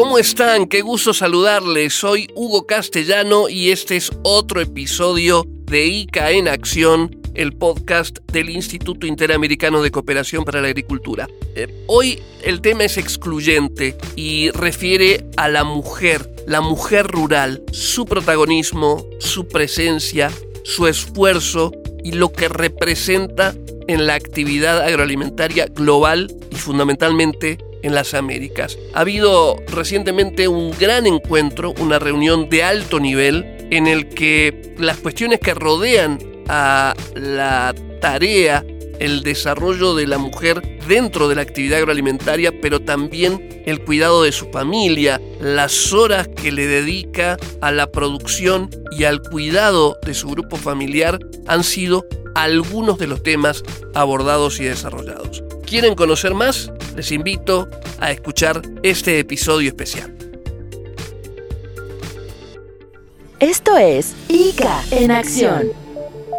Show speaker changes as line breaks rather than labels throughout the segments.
¿Cómo están? Qué gusto saludarles. Soy Hugo Castellano y este es otro episodio de ICA en Acción, el podcast del Instituto Interamericano de Cooperación para la Agricultura. Eh, hoy el tema es excluyente y refiere a la mujer, la mujer rural, su protagonismo, su presencia, su esfuerzo y lo que representa en la actividad agroalimentaria global y fundamentalmente en las Américas. Ha habido recientemente un gran encuentro, una reunión de alto nivel en el que las cuestiones que rodean a la tarea, el desarrollo de la mujer dentro de la actividad agroalimentaria, pero también el cuidado de su familia, las horas que le dedica a la producción y al cuidado de su grupo familiar han sido algunos de los temas abordados y desarrollados. ¿Quieren conocer más? Les invito a escuchar este episodio especial.
Esto es ICA en Acción,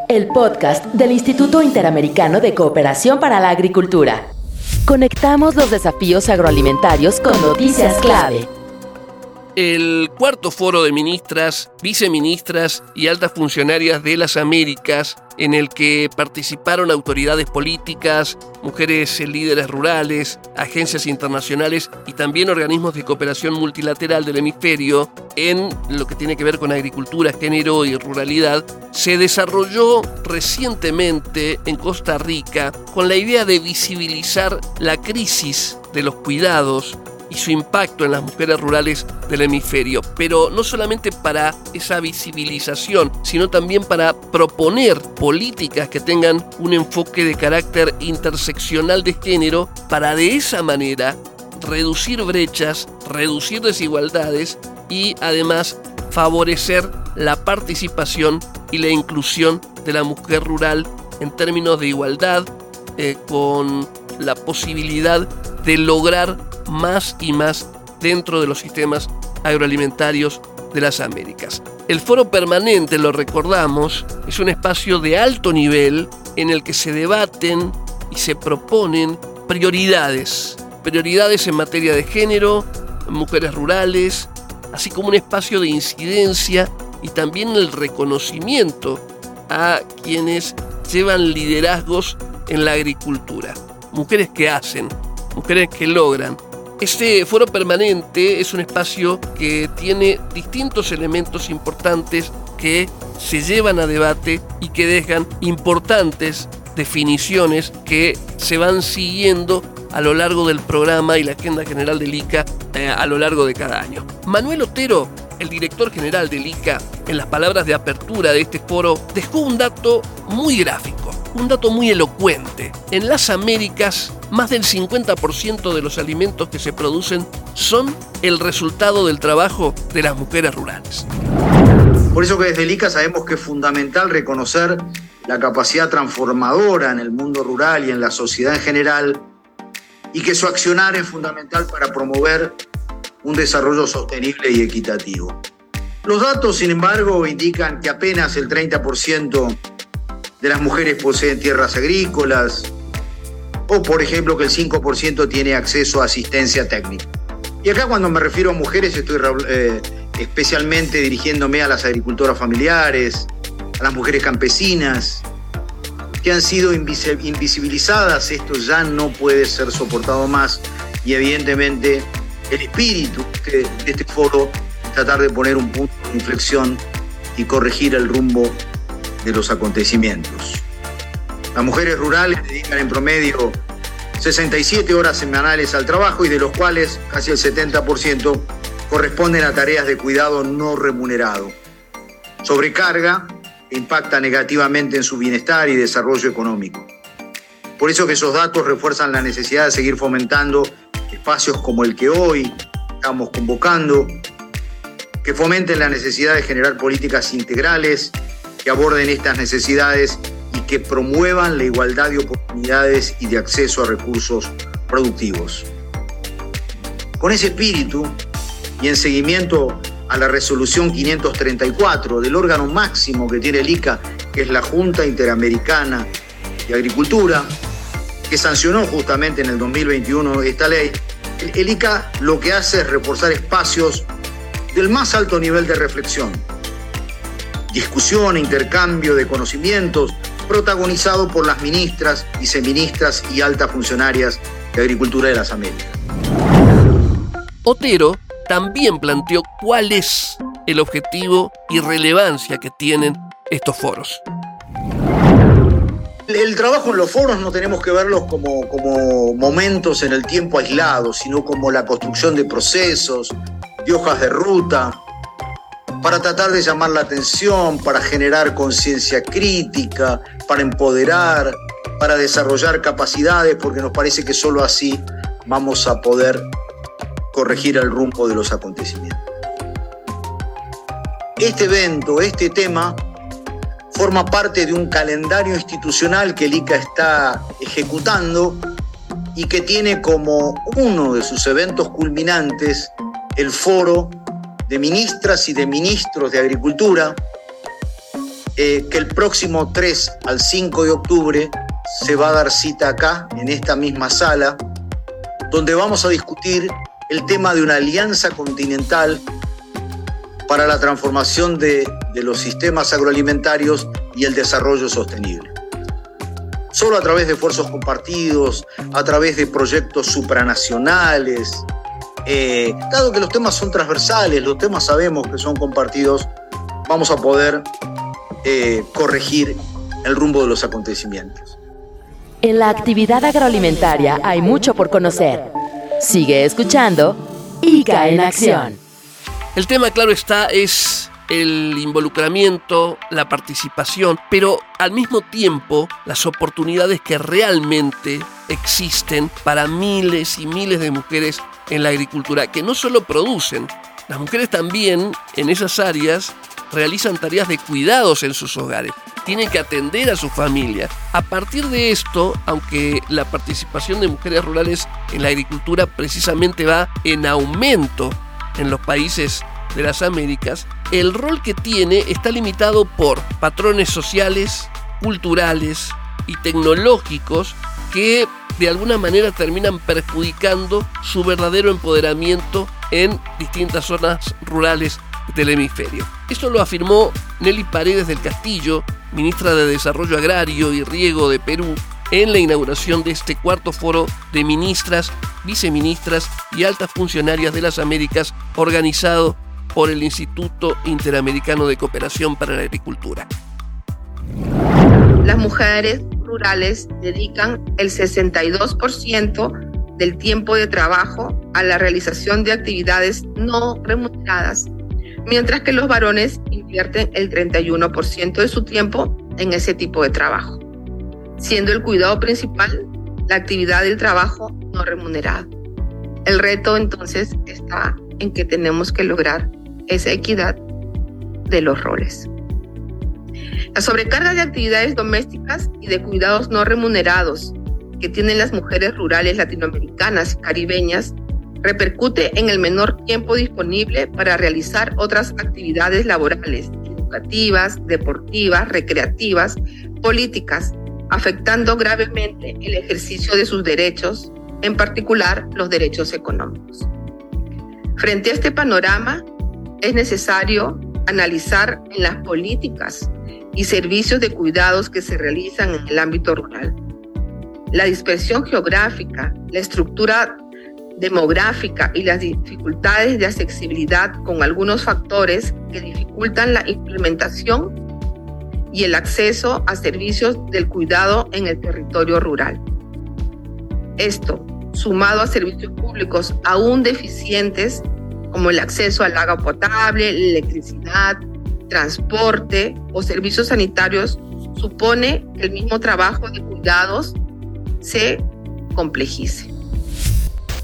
el podcast del Instituto Interamericano de Cooperación para la Agricultura. Conectamos los desafíos agroalimentarios con noticias clave
el cuarto foro de ministras, viceministras y altas funcionarias de las Américas, en el que participaron autoridades políticas, mujeres líderes rurales, agencias internacionales y también organismos de cooperación multilateral del hemisferio en lo que tiene que ver con agricultura, género y ruralidad, se desarrolló recientemente en Costa Rica con la idea de visibilizar la crisis de los cuidados y su impacto en las mujeres rurales del hemisferio, pero no solamente para esa visibilización, sino también para proponer políticas que tengan un enfoque de carácter interseccional de género para de esa manera reducir brechas, reducir desigualdades y además favorecer la participación y la inclusión de la mujer rural en términos de igualdad, eh, con la posibilidad de lograr más y más dentro de los sistemas agroalimentarios de las Américas. El foro permanente, lo recordamos, es un espacio de alto nivel en el que se debaten y se proponen prioridades, prioridades en materia de género, mujeres rurales, así como un espacio de incidencia y también el reconocimiento a quienes llevan liderazgos en la agricultura. Mujeres que hacen, mujeres que logran, este foro permanente es un espacio que tiene distintos elementos importantes que se llevan a debate y que dejan importantes definiciones que se van siguiendo a lo largo del programa y la agenda general del ICA eh, a lo largo de cada año. Manuel Otero, el director general del ICA, en las palabras de apertura de este foro, dejó un dato muy gráfico, un dato muy elocuente. En las Américas, más del 50% de los alimentos que se producen son el resultado del trabajo de las mujeres rurales.
Por eso que desde el ICA sabemos que es fundamental reconocer la capacidad transformadora en el mundo rural y en la sociedad en general y que su accionar es fundamental para promover un desarrollo sostenible y equitativo. Los datos, sin embargo, indican que apenas el 30% de las mujeres poseen tierras agrícolas, o por ejemplo que el 5% tiene acceso a asistencia técnica. Y acá cuando me refiero a mujeres estoy eh, especialmente dirigiéndome a las agricultoras familiares, a las mujeres campesinas, que han sido invisibilizadas. Esto ya no puede ser soportado más y evidentemente el espíritu de este foro es tratar de poner un punto de inflexión y corregir el rumbo de los acontecimientos. Las mujeres rurales dedican en promedio 67 horas semanales al trabajo y de los cuales casi el 70% corresponden a tareas de cuidado no remunerado. Sobrecarga impacta negativamente en su bienestar y desarrollo económico. Por eso que esos datos refuerzan la necesidad de seguir fomentando espacios como el que hoy estamos convocando, que fomenten la necesidad de generar políticas integrales que aborden estas necesidades y que promuevan la igualdad de oportunidades y de acceso a recursos productivos. Con ese espíritu y en seguimiento a la resolución 534 del órgano máximo que tiene el ICA, que es la Junta Interamericana de Agricultura, que sancionó justamente en el 2021 esta ley, El ICA lo que hace es reforzar espacios del más alto nivel de reflexión, discusión, intercambio de conocimientos, protagonizado por las ministras, viceministras y altas funcionarias de Agricultura de las Américas.
Otero también planteó cuál es el objetivo y relevancia que tienen estos foros.
El trabajo en los foros no tenemos que verlos como, como momentos en el tiempo aislados, sino como la construcción de procesos, de hojas de ruta, para tratar de llamar la atención, para generar conciencia crítica, para empoderar, para desarrollar capacidades, porque nos parece que solo así vamos a poder corregir el rumbo de los acontecimientos. Este evento, este tema, forma parte de un calendario institucional que el ICA está ejecutando y que tiene como uno de sus eventos culminantes el foro de ministras y de ministros de Agricultura, eh, que el próximo 3 al 5 de octubre se va a dar cita acá, en esta misma sala, donde vamos a discutir el tema de una alianza continental para la transformación de, de los sistemas agroalimentarios y el desarrollo sostenible. Solo a través de esfuerzos compartidos, a través de proyectos supranacionales, eh, dado que los temas son transversales, los temas sabemos que son compartidos, vamos a poder eh, corregir el rumbo de los acontecimientos.
En la actividad agroalimentaria hay mucho por conocer. Sigue escuchando ICA en acción.
El tema, claro está, es el involucramiento, la participación, pero al mismo tiempo las oportunidades que realmente existen para miles y miles de mujeres en la agricultura, que no solo producen, las mujeres también en esas áreas realizan tareas de cuidados en sus hogares, tienen que atender a su familia. A partir de esto, aunque la participación de mujeres rurales en la agricultura precisamente va en aumento en los países de las Américas, el rol que tiene está limitado por patrones sociales, culturales y tecnológicos que de alguna manera terminan perjudicando su verdadero empoderamiento en distintas zonas rurales del hemisferio. Esto lo afirmó Nelly Paredes del Castillo, ministra de Desarrollo Agrario y Riego de Perú, en la inauguración de este cuarto foro de ministras, viceministras y altas funcionarias de las Américas organizado por el Instituto Interamericano de Cooperación para la Agricultura.
Las mujeres rurales dedican el 62% del tiempo de trabajo a la realización de actividades no remuneradas, mientras que los varones invierten el 31% de su tiempo en ese tipo de trabajo, siendo el cuidado principal la actividad del trabajo no remunerado. El reto entonces está en que tenemos que lograr esa equidad de los roles. La sobrecarga de actividades domésticas y de cuidados no remunerados que tienen las mujeres rurales latinoamericanas y caribeñas repercute en el menor tiempo disponible para realizar otras actividades laborales, educativas, deportivas, recreativas, políticas, afectando gravemente el ejercicio de sus derechos, en particular los derechos económicos. Frente a este panorama, es necesario analizar en las políticas y servicios de cuidados que se realizan en el ámbito rural. La dispersión geográfica, la estructura demográfica y las dificultades de accesibilidad con algunos factores que dificultan la implementación y el acceso a servicios del cuidado en el territorio rural. Esto, sumado a servicios públicos aún deficientes como el acceso al agua potable, electricidad, transporte o servicios sanitarios, supone que el mismo trabajo de cuidados se complejice.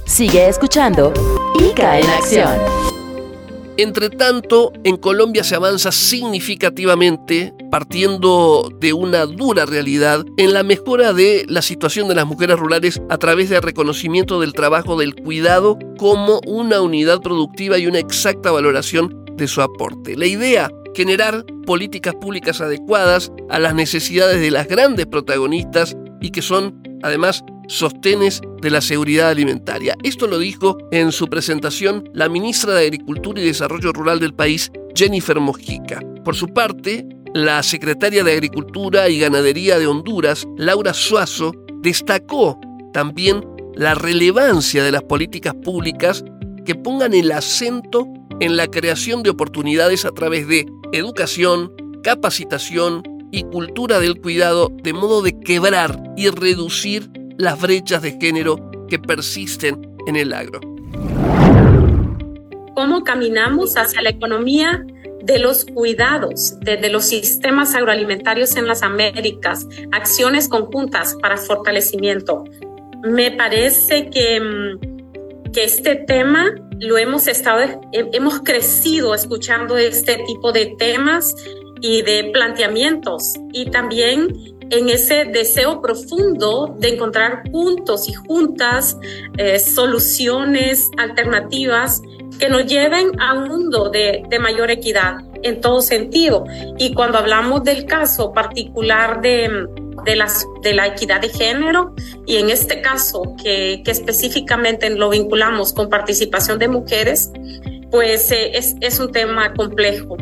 Sigue escuchando ICA en acción.
Entre tanto, en Colombia se avanza significativamente, partiendo de una dura realidad, en la mejora de la situación de las mujeres rurales a través del reconocimiento del trabajo del cuidado como una unidad productiva y una exacta valoración de su aporte. La idea, generar políticas públicas adecuadas a las necesidades de las grandes protagonistas y que son, además, sostenes de la seguridad alimentaria. Esto lo dijo en su presentación la ministra de Agricultura y Desarrollo Rural del país, Jennifer Mojica. Por su parte, la secretaria de Agricultura y Ganadería de Honduras, Laura Suazo, destacó también la relevancia de las políticas públicas que pongan el acento en la creación de oportunidades a través de educación, capacitación y cultura del cuidado de modo de quebrar y reducir las brechas de género que persisten en el agro.
¿Cómo caminamos hacia la economía de los cuidados, desde los sistemas agroalimentarios en las Américas, acciones conjuntas para fortalecimiento? Me parece que, mm, que este tema lo hemos estado, hemos crecido escuchando este tipo de temas y de planteamientos y también en ese deseo profundo de encontrar juntos y juntas eh, soluciones alternativas que nos lleven a un mundo de, de, mayor equidad en todo sentido. Y cuando hablamos del caso particular de, de, la equidad de género, y en este caso que, específicamente lo vinculamos con participación de mujeres, pues eh, es, es un tema complejo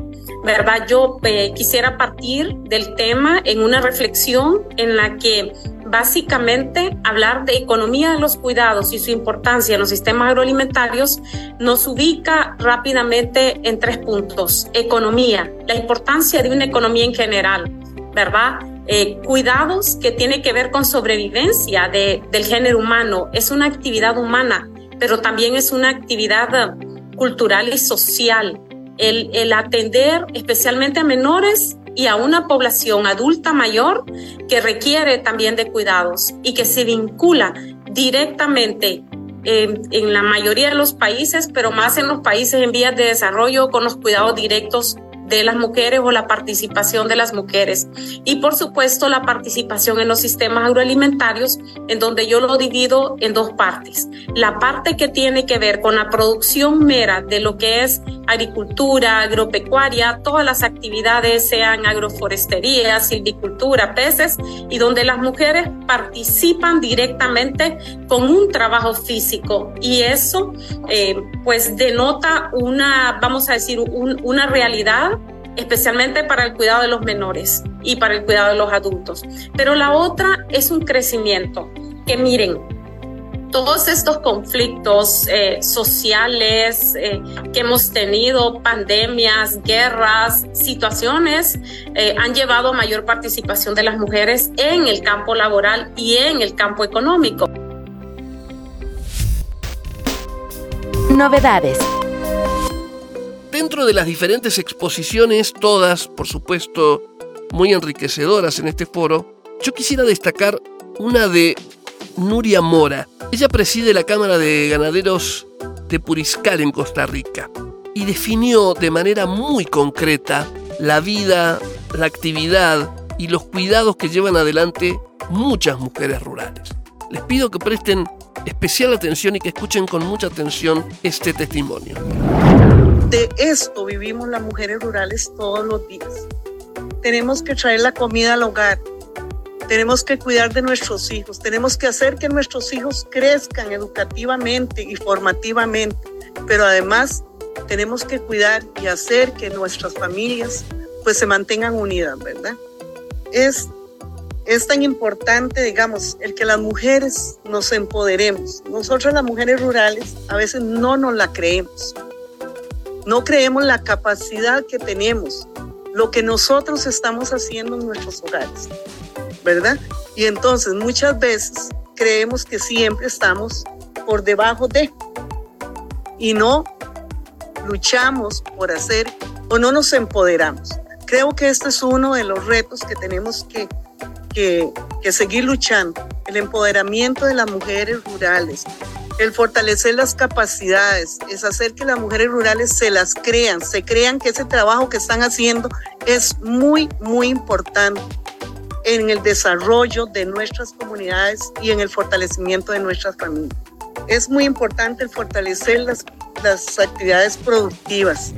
¿verdad? Yo eh, quisiera partir del tema en una reflexión en la que básicamente hablar de economía de los cuidados y su importancia en los sistemas agroalimentarios nos ubica rápidamente en tres puntos. Economía, la importancia de una economía en general, ¿verdad? Eh, cuidados que tiene que ver con sobrevivencia de, del género humano. Es una actividad humana, pero también es una actividad cultural y social el, atender especialmente a menores y a una población adulta mayor que requiere también de cuidados y que se vincula directamente en la mayoría de los países, pero más en los países en vías de desarrollo con los cuidados directos de las mujeres o la participación de las mujeres. Y por supuesto la participación en los sistemas agroalimentarios, en donde yo lo divido en dos partes. La parte que tiene que ver con la producción mera de lo que es agricultura, agropecuaria, todas las actividades, sean agroforestería, silvicultura, peces, y donde las mujeres participan directamente con un trabajo físico. Y eso eh, pues denota una, vamos a decir, una realidad especialmente para el cuidado de los menores y para el cuidado de los adultos. Pero la otra es un crecimiento, que miren, todos estos conflictos eh, sociales eh, que hemos tenido, pandemias, guerras, situaciones, eh, han llevado a mayor participación de las mujeres en el campo laboral y en el campo económico.
Novedades
dentro de las diferentes exposiciones, todas, por supuesto, muy enriquecedoras en este foro, yo quisiera destacar una de Nuria Mora. Ella preside la Cámara de Ganaderos de Puriscal en Costa Rica y definió de manera muy concreta la vida, la actividad y los cuidados que llevan adelante muchas mujeres rurales. Les pido que presten especial atención y que escuchen con mucha atención este testimonio.
De esto vivimos las mujeres rurales todos los días. Tenemos que traer la comida al hogar, tenemos que cuidar de nuestros hijos, tenemos que hacer que nuestros hijos crezcan educativamente y formativamente, pero además tenemos que cuidar y hacer que nuestras familias pues se mantengan unidas, ¿verdad? Es, es tan importante, digamos, el que las mujeres nos empoderemos. Nosotros las mujeres rurales a veces no nos la creemos. No creemos la capacidad que tenemos, lo que nosotros estamos haciendo en nuestros hogares, ¿verdad? Y entonces muchas veces creemos que siempre estamos por debajo de y no luchamos por hacer o no nos empoderamos. Creo que este es uno de los retos que tenemos que, que, que seguir luchando, el empoderamiento de las mujeres rurales, el fortalecer las capacidades, es hacer que las mujeres rurales se las crean, se crean que ese trabajo que están haciendo es muy, muy importante en el desarrollo de nuestras comunidades y en el fortalecimiento de nuestras familias. Es muy importante el fortalecer las, las actividades productivas.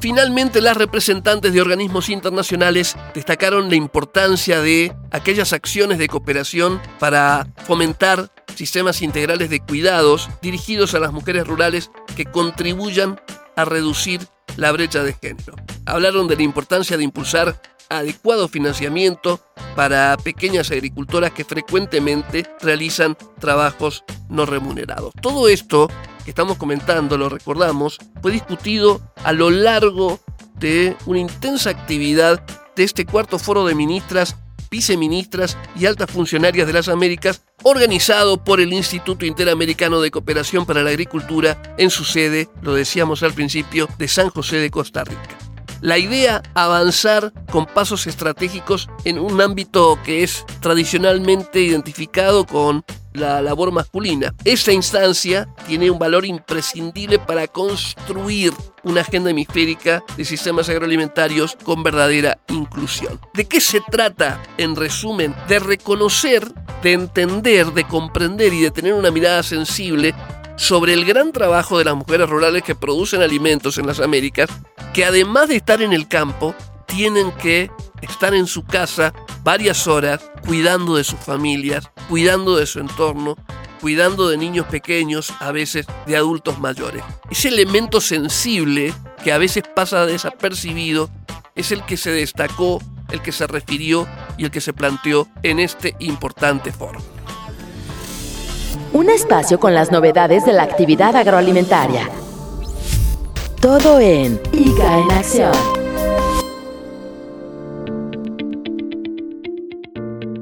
Finalmente, las representantes de organismos internacionales destacaron la importancia de aquellas acciones de cooperación para fomentar sistemas integrales de cuidados dirigidos a las mujeres rurales que contribuyan a reducir la brecha de género. Hablaron de la importancia de impulsar adecuado financiamiento para pequeñas agricultoras que frecuentemente realizan trabajos no remunerados. Todo esto que estamos comentando, lo recordamos, fue discutido a lo largo de una intensa actividad de este cuarto foro de ministras, viceministras y altas funcionarias de las Américas, organizado por el Instituto Interamericano de Cooperación para la Agricultura en su sede, lo decíamos al principio, de San José de Costa Rica. La idea, avanzar con pasos estratégicos en un ámbito que es tradicionalmente identificado con la labor masculina. Esta instancia tiene un valor imprescindible para construir una agenda hemisférica de sistemas agroalimentarios con verdadera inclusión. ¿De qué se trata, en resumen? De reconocer, de entender, de comprender y de tener una mirada sensible sobre el gran trabajo de las mujeres rurales que producen alimentos en las Américas, que además de estar en el campo, tienen que estar en su casa varias horas cuidando de sus familias, cuidando de su entorno, cuidando de niños pequeños, a veces de adultos mayores. Ese elemento sensible que a veces pasa desapercibido es el que se destacó, el que se refirió y el que se planteó en este importante foro
un espacio con las novedades de la actividad agroalimentaria. Todo en ICA en Acción.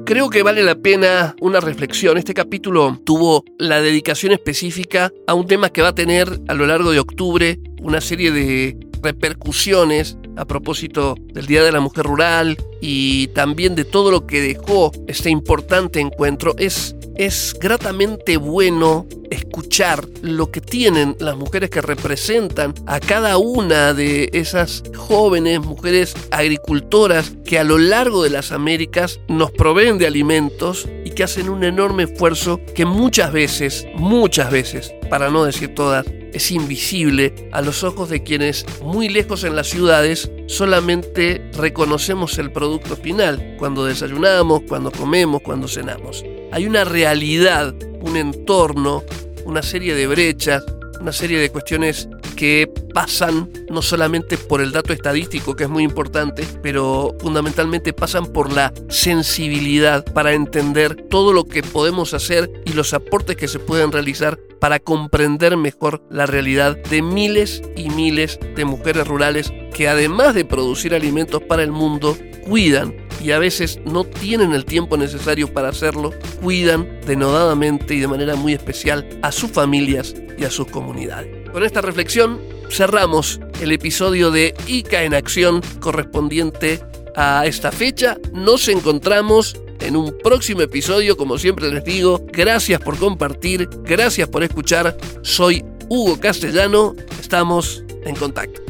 Creo que vale la pena una reflexión. Este capítulo tuvo la dedicación específica a un tema que va a tener a lo largo de octubre una serie de repercusiones a propósito del Día de la Mujer Rural y también de todo lo que dejó este importante encuentro. Es es gratamente bueno escuchar lo que tienen las mujeres que representan a cada una de esas jóvenes mujeres agricultoras que a lo largo de las Américas nos proveen de alimentos y que hacen un enorme esfuerzo que muchas veces, muchas veces, para no decir todas, es invisible a los ojos de quienes muy lejos en las ciudades solamente reconocemos el producto final cuando desayunamos, cuando comemos, cuando cenamos. Hay una realidad, un entorno, una serie de brechas, una serie de cuestiones que pasan no solamente por el dato estadístico, que es muy importante, pero fundamentalmente pasan por la sensibilidad para entender todo lo que podemos hacer y los aportes que se pueden realizar para comprender mejor la realidad de miles y miles de mujeres rurales que además de producir alimentos para el mundo, cuidan y a veces no tienen el tiempo necesario para hacerlo, cuidan denodadamente y de manera muy especial a sus familias y a sus comunidades. Con esta reflexión cerramos el episodio de ICA en acción correspondiente a esta fecha. Nos encontramos en un próximo episodio, como siempre les digo, gracias por compartir, gracias por escuchar. Soy Hugo Castellano, estamos en contacto.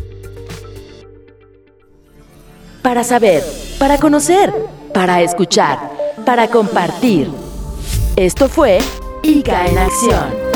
Para saber, para conocer, para escuchar, para compartir. Esto fue ICA en acción.